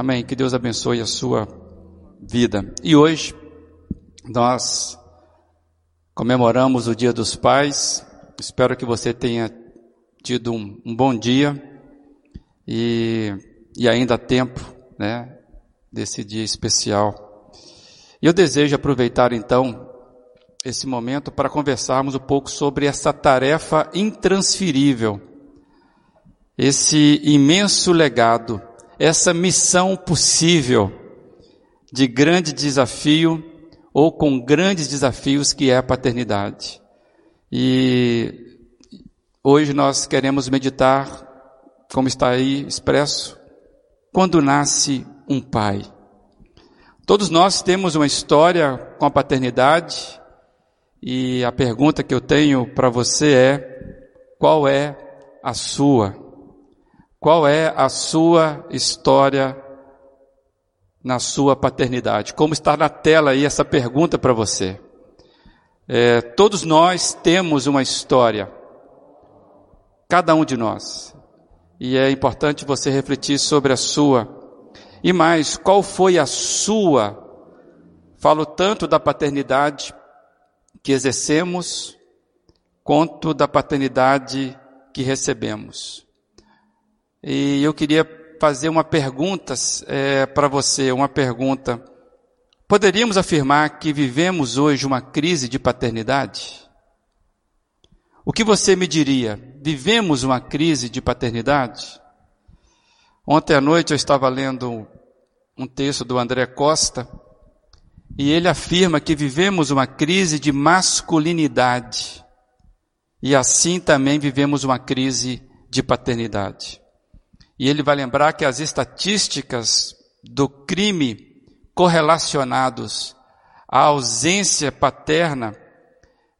Amém. Que Deus abençoe a sua vida. E hoje nós comemoramos o Dia dos Pais. Espero que você tenha tido um, um bom dia e, e ainda há tempo, né, desse dia especial. E eu desejo aproveitar então esse momento para conversarmos um pouco sobre essa tarefa intransferível, esse imenso legado essa missão possível de grande desafio ou com grandes desafios que é a paternidade. E hoje nós queremos meditar, como está aí expresso, quando nasce um pai. Todos nós temos uma história com a paternidade e a pergunta que eu tenho para você é: qual é a sua? Qual é a sua história na sua paternidade? Como está na tela aí essa pergunta para você? É, todos nós temos uma história, cada um de nós, e é importante você refletir sobre a sua. E mais, qual foi a sua? Falo tanto da paternidade que exercemos, quanto da paternidade que recebemos. E eu queria fazer uma pergunta é, para você, uma pergunta. Poderíamos afirmar que vivemos hoje uma crise de paternidade? O que você me diria? Vivemos uma crise de paternidade? Ontem à noite eu estava lendo um texto do André Costa e ele afirma que vivemos uma crise de masculinidade e assim também vivemos uma crise de paternidade. E ele vai lembrar que as estatísticas do crime correlacionados à ausência paterna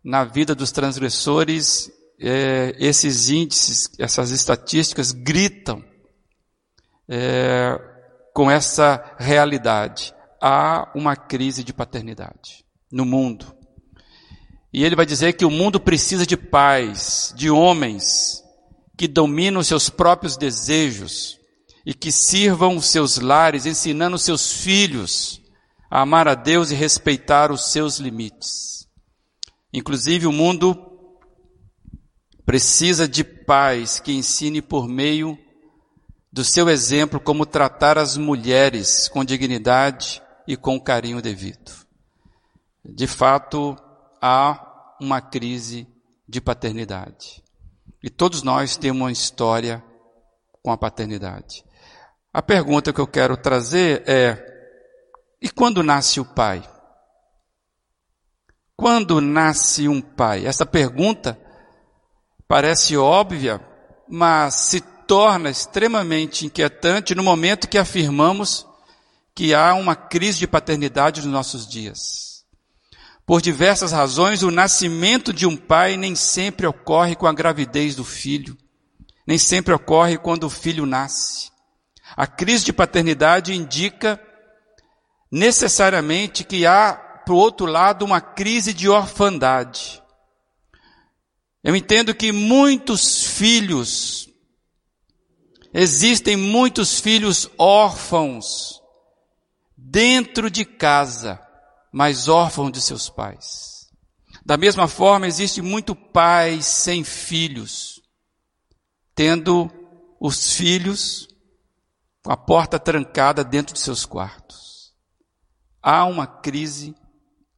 na vida dos transgressores, é, esses índices, essas estatísticas gritam é, com essa realidade. Há uma crise de paternidade no mundo. E ele vai dizer que o mundo precisa de pais, de homens que dominam seus próprios desejos e que sirvam os seus lares, ensinando seus filhos a amar a Deus e respeitar os seus limites. Inclusive, o mundo precisa de pais que ensine por meio do seu exemplo como tratar as mulheres com dignidade e com carinho devido. De fato, há uma crise de paternidade. E todos nós temos uma história com a paternidade. A pergunta que eu quero trazer é: e quando nasce o pai? Quando nasce um pai? Essa pergunta parece óbvia, mas se torna extremamente inquietante no momento que afirmamos que há uma crise de paternidade nos nossos dias. Por diversas razões, o nascimento de um pai nem sempre ocorre com a gravidez do filho, nem sempre ocorre quando o filho nasce. A crise de paternidade indica necessariamente que há, por outro lado, uma crise de orfandade. Eu entendo que muitos filhos, existem muitos filhos órfãos dentro de casa mas órfão de seus pais. Da mesma forma, existe muito pais sem filhos, tendo os filhos com a porta trancada dentro de seus quartos. Há uma crise,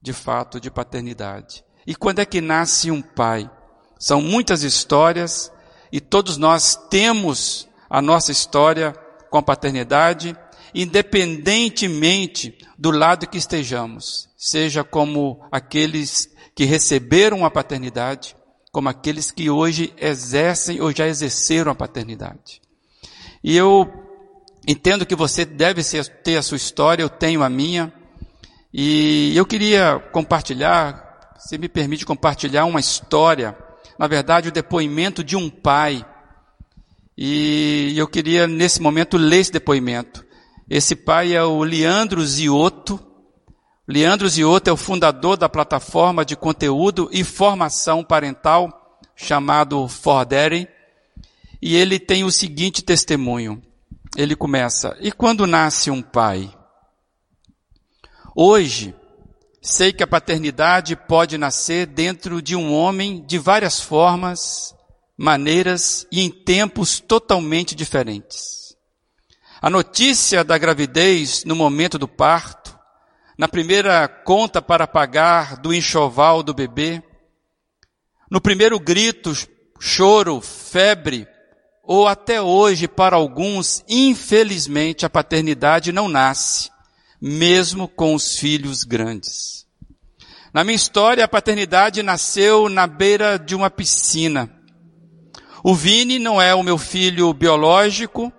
de fato, de paternidade. E quando é que nasce um pai? São muitas histórias e todos nós temos a nossa história com a paternidade independentemente do lado que estejamos, seja como aqueles que receberam a paternidade, como aqueles que hoje exercem ou já exerceram a paternidade. E eu entendo que você deve ter a sua história, eu tenho a minha, e eu queria compartilhar, se me permite compartilhar uma história, na verdade o depoimento de um pai, e eu queria nesse momento ler esse depoimento. Esse pai é o Leandro Ziotto. Leandro Ziotto é o fundador da plataforma de conteúdo e formação parental chamado Fordere. E ele tem o seguinte testemunho. ele começa: E quando nasce um pai? Hoje, sei que a paternidade pode nascer dentro de um homem de várias formas, maneiras e em tempos totalmente diferentes. A notícia da gravidez no momento do parto, na primeira conta para pagar do enxoval do bebê, no primeiro grito, choro, febre, ou até hoje, para alguns, infelizmente, a paternidade não nasce, mesmo com os filhos grandes. Na minha história, a paternidade nasceu na beira de uma piscina. O Vini não é o meu filho biológico.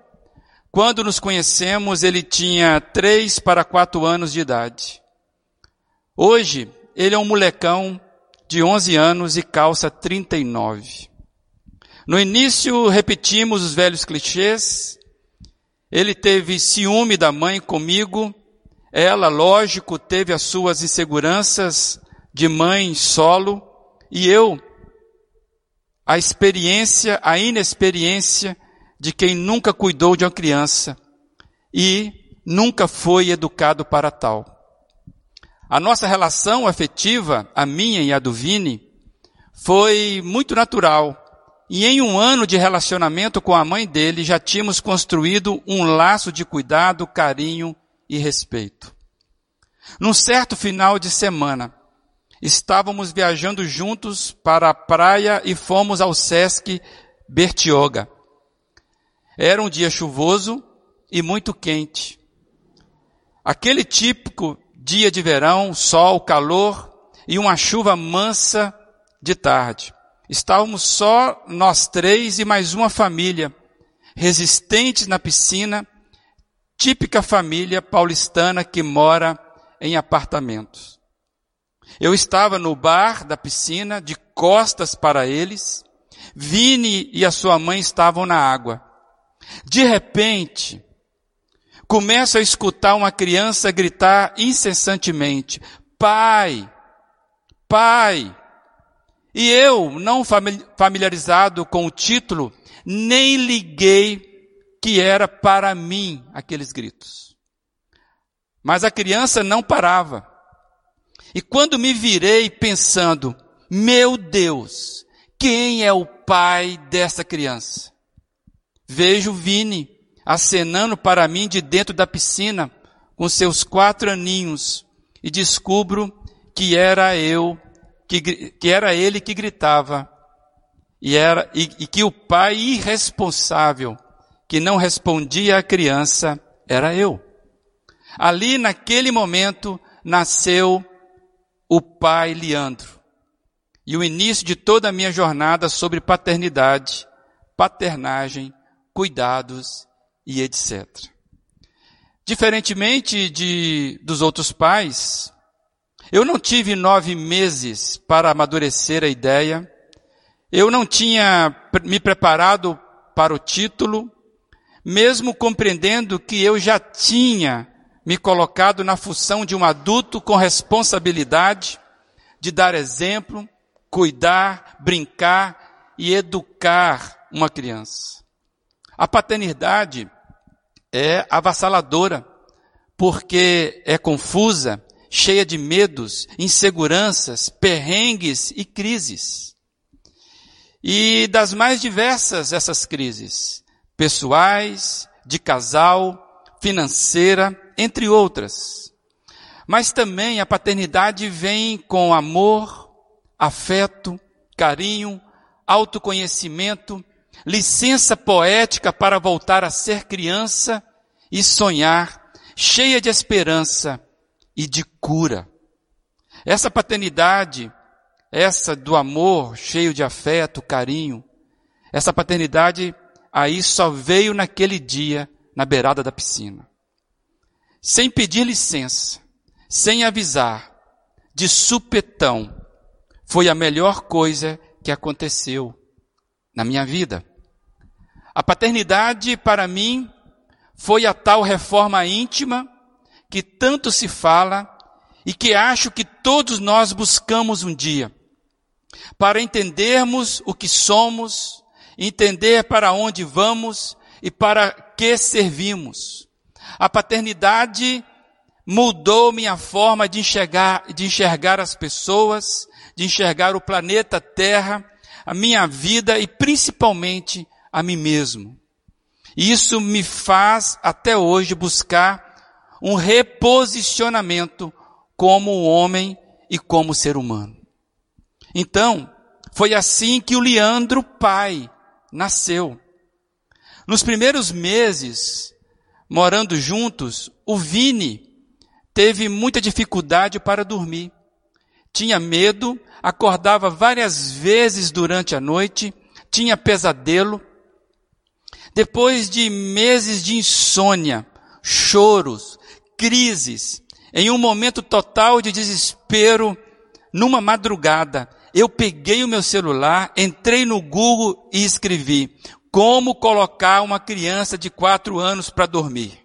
Quando nos conhecemos, ele tinha três para quatro anos de idade. Hoje, ele é um molecão de 11 anos e calça 39. No início repetimos os velhos clichês. Ele teve ciúme da mãe comigo. Ela, lógico, teve as suas inseguranças de mãe solo. E eu, a experiência, a inexperiência de quem nunca cuidou de uma criança e nunca foi educado para tal. A nossa relação afetiva, a minha e a do Vini, foi muito natural e em um ano de relacionamento com a mãe dele, já tínhamos construído um laço de cuidado, carinho e respeito. Num certo final de semana, estávamos viajando juntos para a praia e fomos ao Sesc Bertioga. Era um dia chuvoso e muito quente. Aquele típico dia de verão, sol, calor e uma chuva mansa de tarde. Estávamos só nós três e mais uma família, resistentes na piscina, típica família paulistana que mora em apartamentos. Eu estava no bar da piscina, de costas para eles. Vini e a sua mãe estavam na água. De repente, começo a escutar uma criança gritar incessantemente: Pai, pai. E eu, não familiarizado com o título, nem liguei que era para mim aqueles gritos. Mas a criança não parava. E quando me virei pensando, meu Deus, quem é o pai dessa criança? Vejo Vini acenando para mim de dentro da piscina com seus quatro aninhos e descubro que era eu que, que era ele que gritava, e, era, e, e que o pai irresponsável, que não respondia à criança, era eu. Ali, naquele momento, nasceu o pai Leandro. E o início de toda a minha jornada sobre paternidade, paternagem, cuidados e etc. Diferentemente de, dos outros pais, eu não tive nove meses para amadurecer a ideia. Eu não tinha me preparado para o título, mesmo compreendendo que eu já tinha me colocado na função de um adulto com responsabilidade de dar exemplo, cuidar, brincar e educar uma criança. A paternidade é avassaladora, porque é confusa, cheia de medos, inseguranças, perrengues e crises. E das mais diversas essas crises, pessoais, de casal, financeira, entre outras. Mas também a paternidade vem com amor, afeto, carinho, autoconhecimento, licença poética para voltar a ser criança e sonhar, cheia de esperança, e de cura. Essa paternidade, essa do amor cheio de afeto, carinho, essa paternidade aí só veio naquele dia na beirada da piscina. Sem pedir licença, sem avisar, de supetão, foi a melhor coisa que aconteceu na minha vida. A paternidade para mim foi a tal reforma íntima que tanto se fala e que acho que todos nós buscamos um dia, para entendermos o que somos, entender para onde vamos e para que servimos. A paternidade mudou minha forma de enxergar, de enxergar as pessoas, de enxergar o planeta Terra, a minha vida e principalmente a mim mesmo. Isso me faz até hoje buscar um reposicionamento como homem e como ser humano. Então, foi assim que o Leandro pai nasceu. Nos primeiros meses, morando juntos, o Vini teve muita dificuldade para dormir. Tinha medo, acordava várias vezes durante a noite, tinha pesadelo. Depois de meses de insônia, choros, crises, em um momento total de desespero, numa madrugada, eu peguei o meu celular, entrei no Google e escrevi como colocar uma criança de quatro anos para dormir.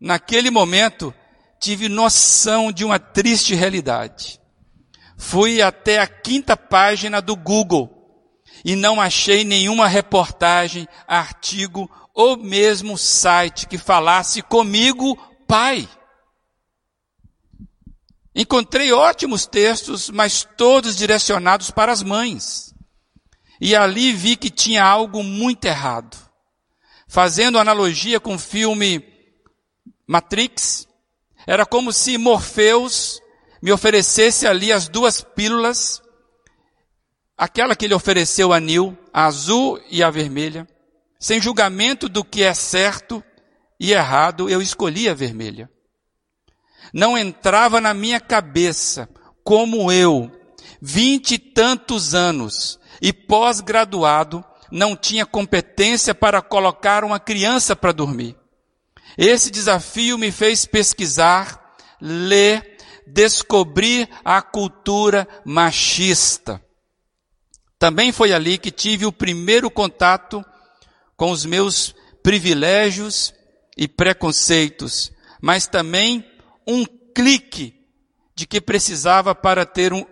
Naquele momento, tive noção de uma triste realidade. Fui até a quinta página do Google e não achei nenhuma reportagem, artigo ou mesmo site que falasse comigo, pai. Encontrei ótimos textos, mas todos direcionados para as mães. E ali vi que tinha algo muito errado. Fazendo analogia com o filme Matrix, era como se Morpheus me oferecesse ali as duas pílulas, aquela que ele ofereceu a Nil, a azul e a vermelha. Sem julgamento do que é certo e errado, eu escolhi a vermelha. Não entrava na minha cabeça como eu, vinte e tantos anos e pós-graduado, não tinha competência para colocar uma criança para dormir. Esse desafio me fez pesquisar, ler, descobrir a cultura machista. Também foi ali que tive o primeiro contato com os meus privilégios e preconceitos, mas também um clique de que precisava para ter, um,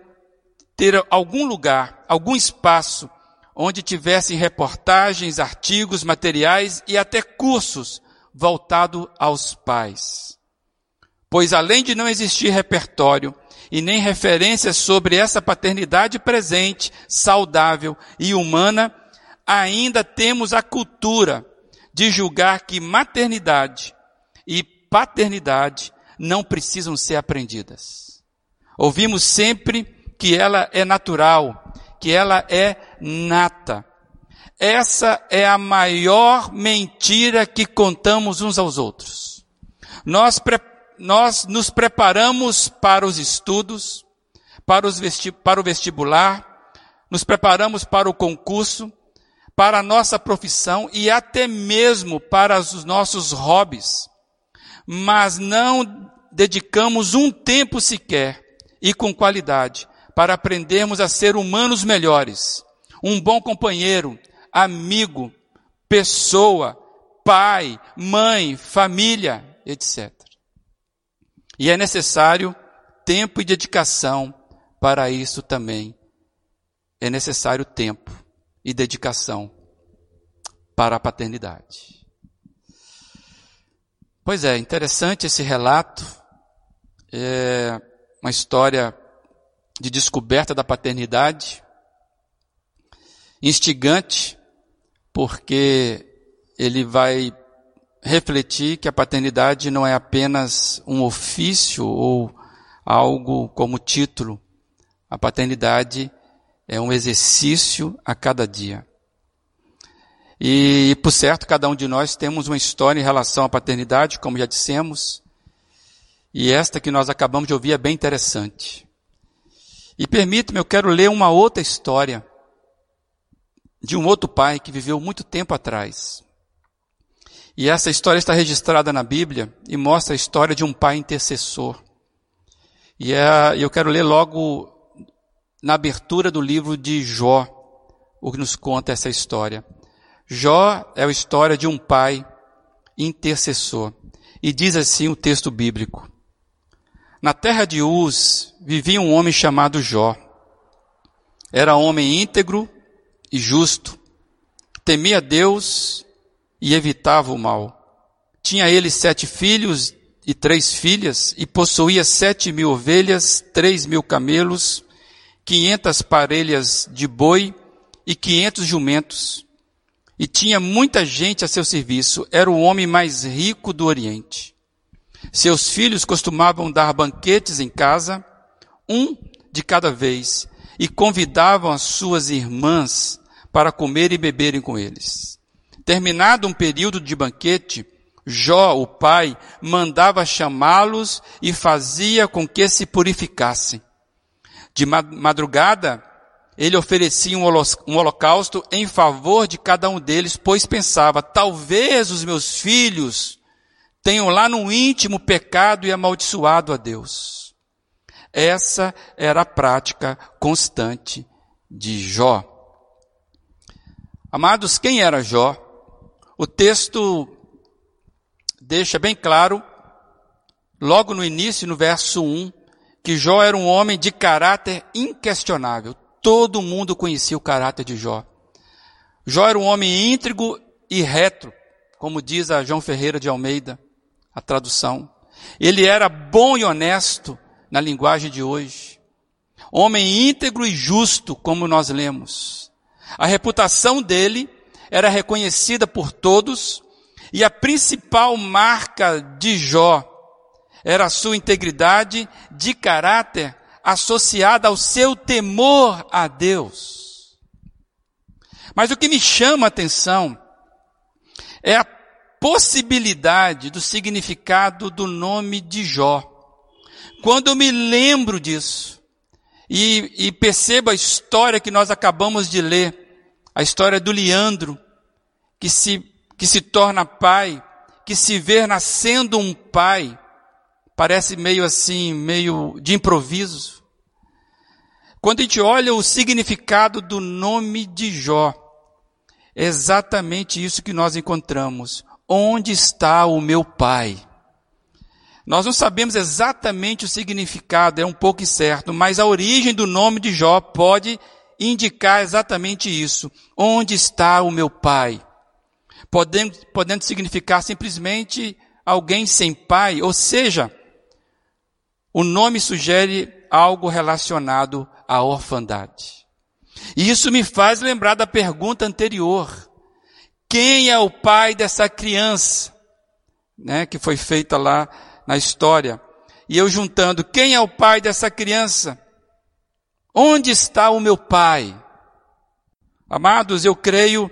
ter algum lugar, algum espaço onde tivessem reportagens, artigos, materiais e até cursos voltado aos pais. Pois além de não existir repertório e nem referências sobre essa paternidade presente, saudável e humana, ainda temos a cultura de julgar que maternidade e paternidade não precisam ser aprendidas. Ouvimos sempre que ela é natural, que ela é nata. Essa é a maior mentira que contamos uns aos outros. Nós, nós nos preparamos para os estudos, para, os vesti para o vestibular, nos preparamos para o concurso, para a nossa profissão e até mesmo para os nossos hobbies mas não dedicamos um tempo sequer e com qualidade para aprendermos a ser humanos melhores, um bom companheiro, amigo, pessoa, pai, mãe, família, etc. E é necessário tempo e dedicação para isso também. É necessário tempo e dedicação para a paternidade. Pois é, interessante esse relato. É uma história de descoberta da paternidade, instigante, porque ele vai refletir que a paternidade não é apenas um ofício ou algo como título. A paternidade é um exercício a cada dia. E, por certo, cada um de nós temos uma história em relação à paternidade, como já dissemos. E esta que nós acabamos de ouvir é bem interessante. E permita-me, eu quero ler uma outra história de um outro pai que viveu muito tempo atrás. E essa história está registrada na Bíblia e mostra a história de um pai intercessor. E é, eu quero ler logo na abertura do livro de Jó, o que nos conta essa história. Jó é a história de um pai intercessor. E diz assim o texto bíblico. Na terra de Uz vivia um homem chamado Jó. Era homem íntegro e justo. Temia Deus e evitava o mal. Tinha ele sete filhos e três filhas, e possuía sete mil ovelhas, três mil camelos, quinhentas parelhas de boi e quinhentos jumentos. E tinha muita gente a seu serviço, era o homem mais rico do Oriente. Seus filhos costumavam dar banquetes em casa, um de cada vez, e convidavam as suas irmãs para comer e beberem com eles. Terminado um período de banquete, Jó, o pai, mandava chamá-los e fazia com que se purificassem. De madrugada, ele oferecia um holocausto em favor de cada um deles, pois pensava, talvez os meus filhos tenham lá no íntimo pecado e amaldiçoado a Deus. Essa era a prática constante de Jó. Amados, quem era Jó? O texto deixa bem claro, logo no início, no verso 1, que Jó era um homem de caráter inquestionável. Todo mundo conhecia o caráter de Jó. Jó era um homem íntegro e reto, como diz a João Ferreira de Almeida, a tradução. Ele era bom e honesto na linguagem de hoje. Homem íntegro e justo, como nós lemos. A reputação dele era reconhecida por todos e a principal marca de Jó era a sua integridade de caráter associada ao seu temor a Deus. Mas o que me chama a atenção é a possibilidade do significado do nome de Jó. Quando eu me lembro disso e, e percebo a história que nós acabamos de ler, a história do Leandro, que se que se torna pai, que se vê nascendo um pai, parece meio assim, meio de improviso. Quando a gente olha o significado do nome de Jó, é exatamente isso que nós encontramos. Onde está o meu pai? Nós não sabemos exatamente o significado, é um pouco incerto, mas a origem do nome de Jó pode indicar exatamente isso. Onde está o meu pai? podendo, podendo significar simplesmente alguém sem pai, ou seja, o nome sugere algo relacionado à orfandade. E isso me faz lembrar da pergunta anterior. Quem é o pai dessa criança? Né, que foi feita lá na história. E eu juntando, quem é o pai dessa criança? Onde está o meu pai? Amados, eu creio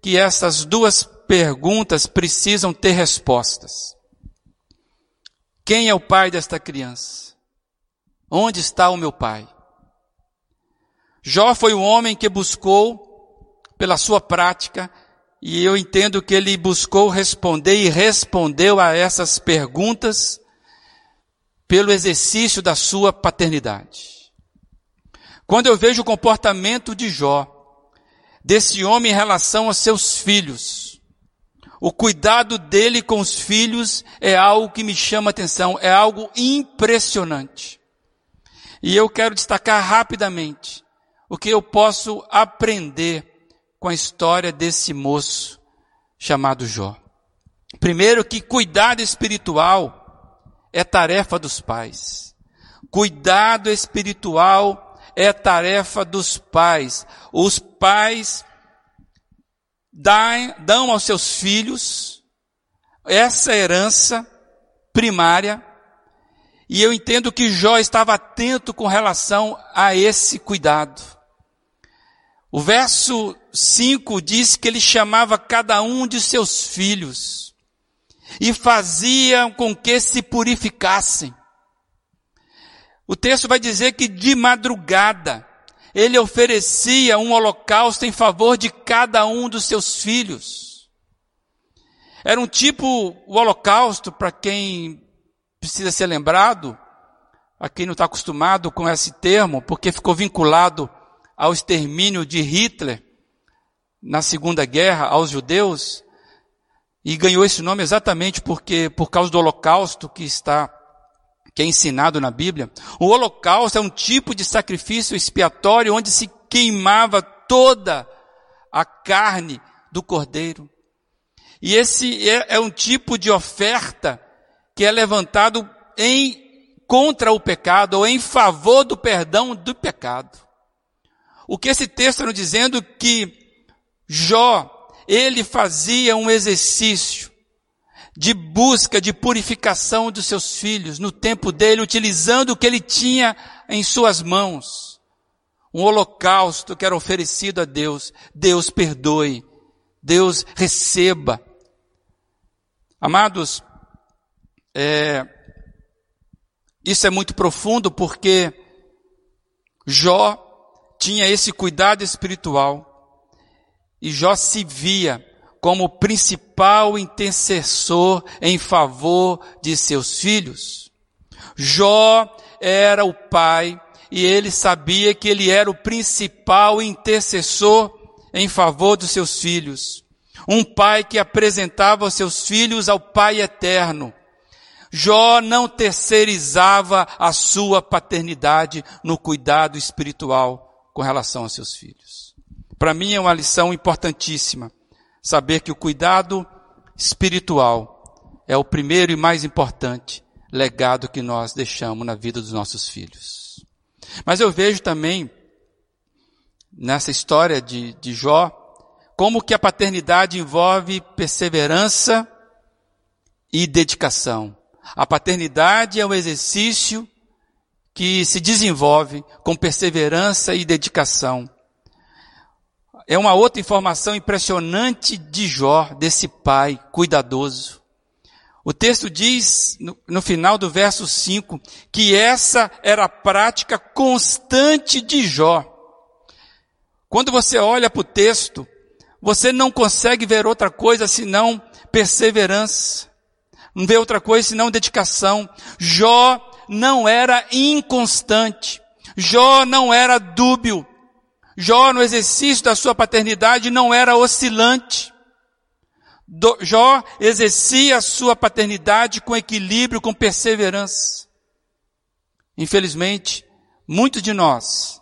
que essas duas perguntas precisam ter respostas. Quem é o pai desta criança? Onde está o meu pai? Jó foi o homem que buscou, pela sua prática, e eu entendo que ele buscou responder e respondeu a essas perguntas pelo exercício da sua paternidade. Quando eu vejo o comportamento de Jó, desse homem em relação aos seus filhos. O cuidado dele com os filhos é algo que me chama atenção, é algo impressionante. E eu quero destacar rapidamente o que eu posso aprender com a história desse moço chamado Jó. Primeiro que cuidado espiritual é tarefa dos pais. Cuidado espiritual é tarefa dos pais. Os pais dão aos seus filhos essa herança primária. E eu entendo que Jó estava atento com relação a esse cuidado. O verso 5 diz que ele chamava cada um de seus filhos e fazia com que se purificassem. O texto vai dizer que de madrugada ele oferecia um holocausto em favor de cada um dos seus filhos. Era um tipo, o holocausto, para quem precisa ser lembrado, a quem não está acostumado com esse termo, porque ficou vinculado ao extermínio de Hitler na Segunda Guerra aos judeus, e ganhou esse nome exatamente porque, por causa do holocausto que está que é ensinado na Bíblia. O holocausto é um tipo de sacrifício expiatório onde se queimava toda a carne do cordeiro. E esse é, é um tipo de oferta que é levantado em contra o pecado ou em favor do perdão do pecado. O que esse texto está nos dizendo que Jó, ele fazia um exercício de busca de purificação dos seus filhos no tempo dele, utilizando o que ele tinha em suas mãos. Um holocausto que era oferecido a Deus. Deus perdoe. Deus receba. Amados, é, isso é muito profundo porque Jó tinha esse cuidado espiritual e Jó se via como principal intercessor em favor de seus filhos. Jó era o pai e ele sabia que ele era o principal intercessor em favor dos seus filhos. Um pai que apresentava os seus filhos ao Pai eterno. Jó não terceirizava a sua paternidade no cuidado espiritual com relação aos seus filhos. Para mim é uma lição importantíssima saber que o cuidado espiritual é o primeiro e mais importante legado que nós deixamos na vida dos nossos filhos. Mas eu vejo também, nessa história de, de Jó, como que a paternidade envolve perseverança e dedicação. A paternidade é um exercício que se desenvolve com perseverança e dedicação é uma outra informação impressionante de Jó, desse pai cuidadoso. O texto diz, no, no, final do verso 5, que essa era a prática constante de Jó. Quando você olha para o texto, você não consegue ver outra coisa senão perseverança. Não vê outra coisa senão dedicação. Jó não era inconstante. Jó não era dúbio. Jó, no exercício da sua paternidade, não era oscilante. Do, Jó exercia a sua paternidade com equilíbrio, com perseverança. Infelizmente, muitos de nós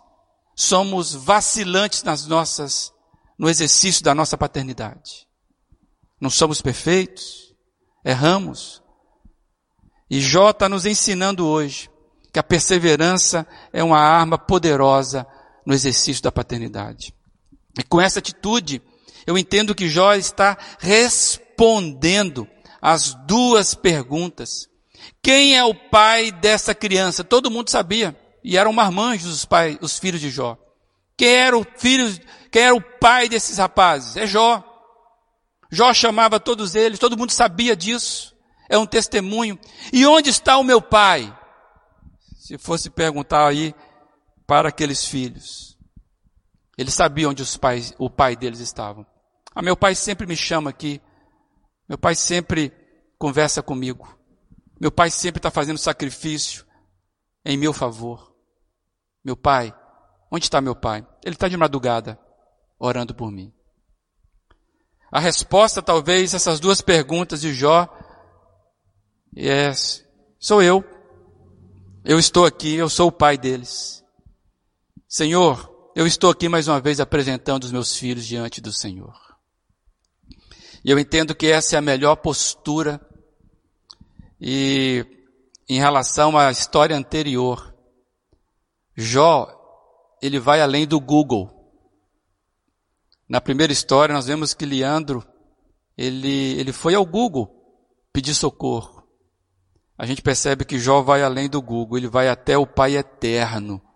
somos vacilantes nas nossas, no exercício da nossa paternidade. Não somos perfeitos, erramos. E Jó está nos ensinando hoje que a perseverança é uma arma poderosa no exercício da paternidade. E com essa atitude, eu entendo que Jó está respondendo as duas perguntas. Quem é o pai dessa criança? Todo mundo sabia. E eram marmanjos os, pais, os filhos de Jó. Quem era o filho, quem era o pai desses rapazes? É Jó. Jó chamava todos eles, todo mundo sabia disso. É um testemunho. E onde está o meu pai? Se fosse perguntar aí, para aqueles filhos. Eles sabiam onde os pais, o pai deles estavam. Ah, meu pai sempre me chama aqui. Meu pai sempre conversa comigo. Meu pai sempre está fazendo sacrifício em meu favor. Meu pai, onde está meu pai? Ele está de madrugada, orando por mim. A resposta, talvez, essas duas perguntas de Jó é: sou eu. Eu estou aqui, eu sou o pai deles. Senhor, eu estou aqui mais uma vez apresentando os meus filhos diante do Senhor. E eu entendo que essa é a melhor postura. E em relação à história anterior, Jó, ele vai além do Google. Na primeira história, nós vemos que Leandro, ele, ele foi ao Google pedir socorro. A gente percebe que Jó vai além do Google, ele vai até o Pai Eterno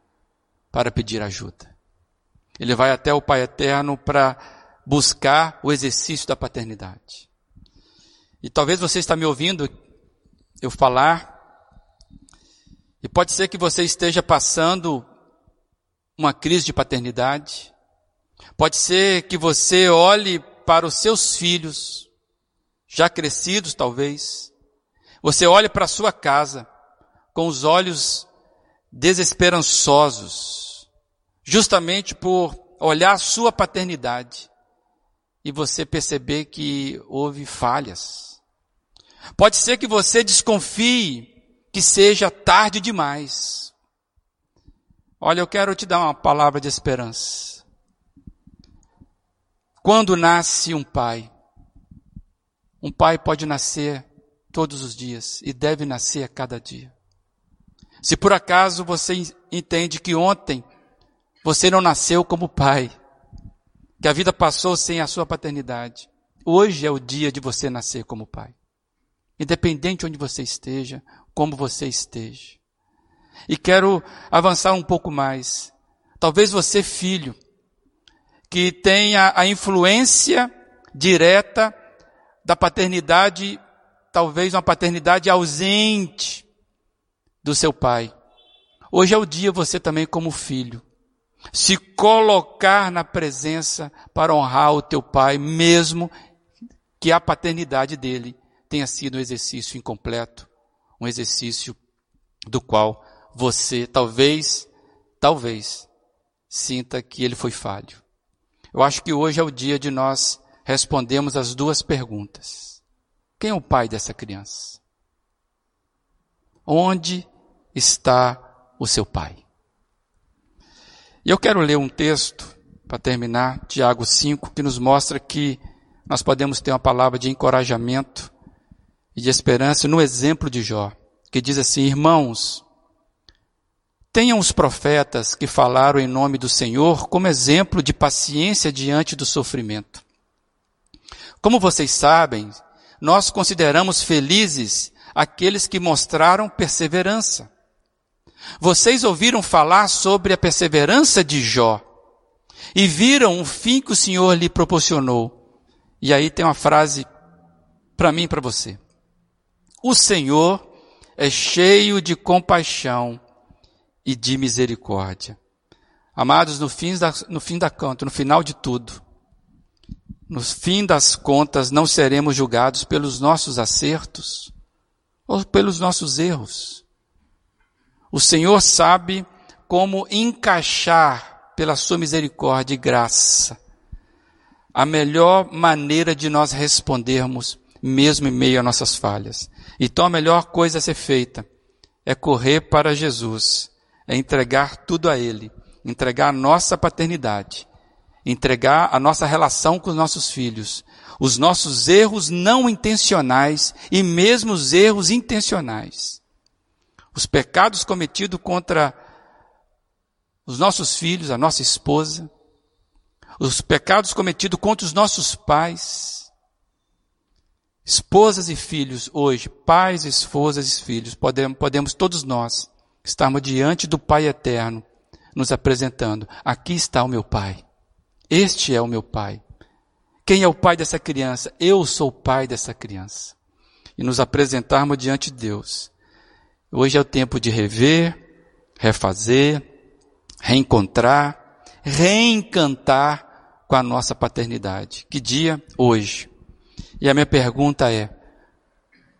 para pedir ajuda. Ele vai até o Pai Eterno para buscar o exercício da paternidade. E talvez você está me ouvindo eu falar, e pode ser que você esteja passando uma crise de paternidade. Pode ser que você olhe para os seus filhos, já crescidos talvez. Você olhe para a sua casa com os olhos desesperançosos, justamente por olhar a sua paternidade e você perceber que houve falhas. Pode ser que você desconfie que seja tarde demais. Olha, eu quero te dar uma palavra de esperança. Quando nasce um pai, Um pai pode nascer todos os dias e deve nascer a cada dia. Se por acaso você entende que ontem você não nasceu como pai, que a vida passou sem a sua paternidade, hoje é o dia de você nascer como pai. Independente de onde você esteja, como você esteja. E quero avançar um pouco mais. Talvez você, filho, que tenha a influência direta da paternidade, talvez uma paternidade ausente do seu pai. Hoje é o dia você também como filho se colocar na presença para honrar o teu pai, mesmo que a paternidade dele tenha sido um exercício incompleto, um exercício do qual você talvez, talvez, sinta que ele foi falho. Eu acho que hoje é o dia de nós respondermos as duas perguntas. Quem é o pai dessa criança? Onde está o seu pai? E eu quero ler um texto, para terminar, Tiago 5, que nos mostra que nós podemos ter uma palavra de encorajamento e de esperança no exemplo de Jó, que diz assim: Irmãos, tenham os profetas que falaram em nome do Senhor como exemplo de paciência diante do sofrimento. Como vocês sabem, nós consideramos felizes aqueles que mostraram perseverança. Vocês ouviram falar sobre a perseverança de Jó e viram o fim que o Senhor lhe proporcionou. E aí tem uma frase para mim e para você. O Senhor é cheio de compaixão e de misericórdia. Amados, no fim da, no fim da conta, no final de tudo, no fim das contas, não seremos julgados pelos nossos acertos ou pelos nossos erros. O Senhor sabe como encaixar pela sua misericórdia e graça a melhor maneira de nós respondermos, mesmo em meio a nossas falhas. Então a melhor coisa a ser feita é correr para Jesus, é entregar tudo a Ele, entregar a nossa paternidade, entregar a nossa relação com os nossos filhos, os nossos erros não intencionais e mesmo os erros intencionais os pecados cometidos contra os nossos filhos, a nossa esposa, os pecados cometidos contra os nossos pais, esposas e filhos hoje, pais, esposas e filhos, podemos, podemos todos nós estarmos diante do Pai eterno, nos apresentando: aqui está o meu Pai, este é o meu Pai. Quem é o pai dessa criança? Eu sou o pai dessa criança. E nos apresentarmos diante de Deus Hoje é o tempo de rever, refazer, reencontrar, reencantar com a nossa paternidade. Que dia? Hoje. E a minha pergunta é: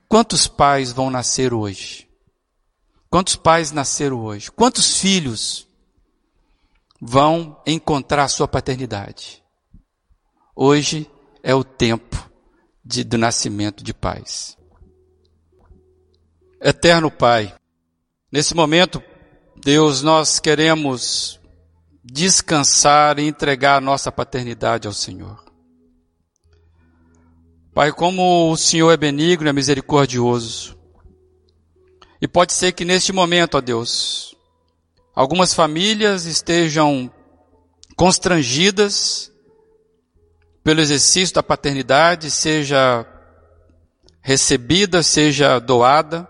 quantos pais vão nascer hoje? Quantos pais nasceram hoje? Quantos filhos vão encontrar sua paternidade? Hoje é o tempo de, do nascimento de pais. Eterno Pai, nesse momento, Deus, nós queremos descansar e entregar a nossa paternidade ao Senhor. Pai, como o Senhor é benigno e é misericordioso. E pode ser que neste momento, ó Deus, algumas famílias estejam constrangidas pelo exercício da paternidade, seja recebida, seja doada.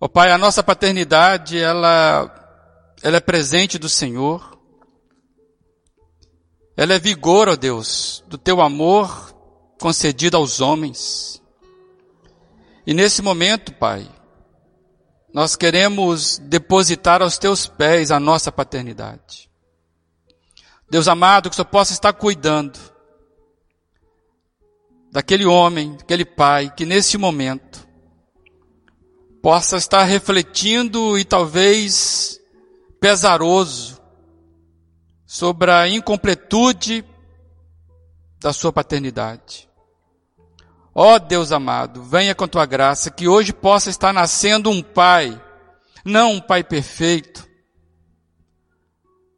Ó oh, Pai, a nossa paternidade, ela, ela é presente do Senhor. Ela é vigor, ó oh Deus, do teu amor concedido aos homens. E nesse momento, Pai, nós queremos depositar aos teus pés a nossa paternidade. Deus amado, que o Senhor possa estar cuidando daquele homem, daquele pai, que nesse momento possa estar refletindo e talvez pesaroso sobre a incompletude da sua paternidade. Ó oh, Deus amado, venha com tua graça que hoje possa estar nascendo um pai, não um pai perfeito,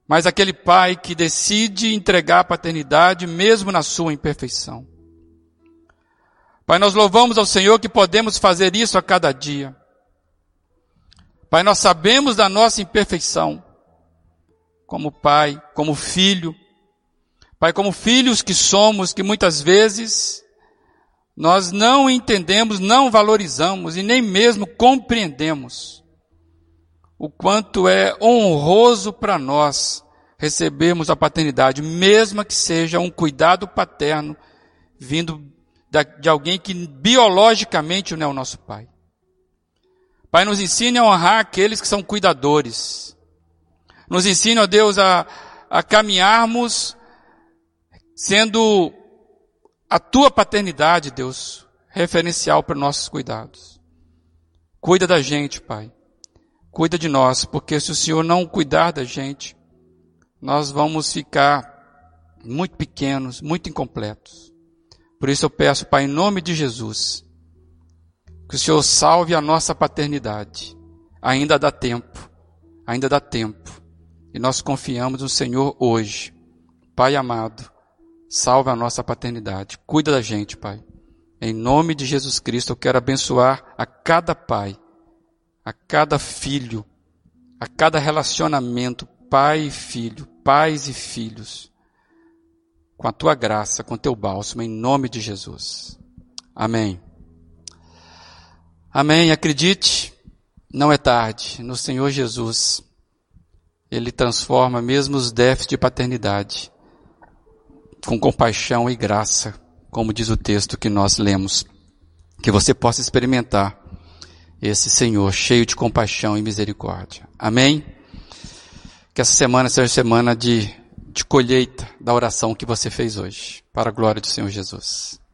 mas aquele pai que decide entregar a paternidade mesmo na sua imperfeição. Pai, nós louvamos ao Senhor que podemos fazer isso a cada dia. Pai, nós sabemos da nossa imperfeição, como pai, como filho. Pai, como filhos que somos, que muitas vezes nós não entendemos, não valorizamos e nem mesmo compreendemos o quanto é honroso para nós recebermos a paternidade, mesmo que seja um cuidado paterno vindo de alguém que biologicamente não é o nosso pai. Pai, nos ensine a honrar aqueles que são cuidadores. Nos ensine, ó Deus, a, a caminharmos sendo a tua paternidade, Deus, referencial para nossos cuidados. Cuida da gente, Pai. Cuida de nós, porque se o Senhor não cuidar da gente, nós vamos ficar muito pequenos, muito incompletos. Por isso eu peço, Pai, em nome de Jesus, que o Senhor salve a nossa paternidade. Ainda dá tempo, ainda dá tempo. E nós confiamos no Senhor hoje. Pai amado, salve a nossa paternidade. Cuida da gente, Pai. Em nome de Jesus Cristo, eu quero abençoar a cada pai, a cada filho, a cada relacionamento, pai e filho, pais e filhos, com a tua graça, com o teu bálsamo, em nome de Jesus. Amém. Amém. Acredite, não é tarde. No Senhor Jesus, Ele transforma mesmo os déficits de paternidade com compaixão e graça, como diz o texto que nós lemos. Que você possa experimentar esse Senhor cheio de compaixão e misericórdia. Amém? Que essa semana seja semana de, de colheita da oração que você fez hoje, para a glória do Senhor Jesus.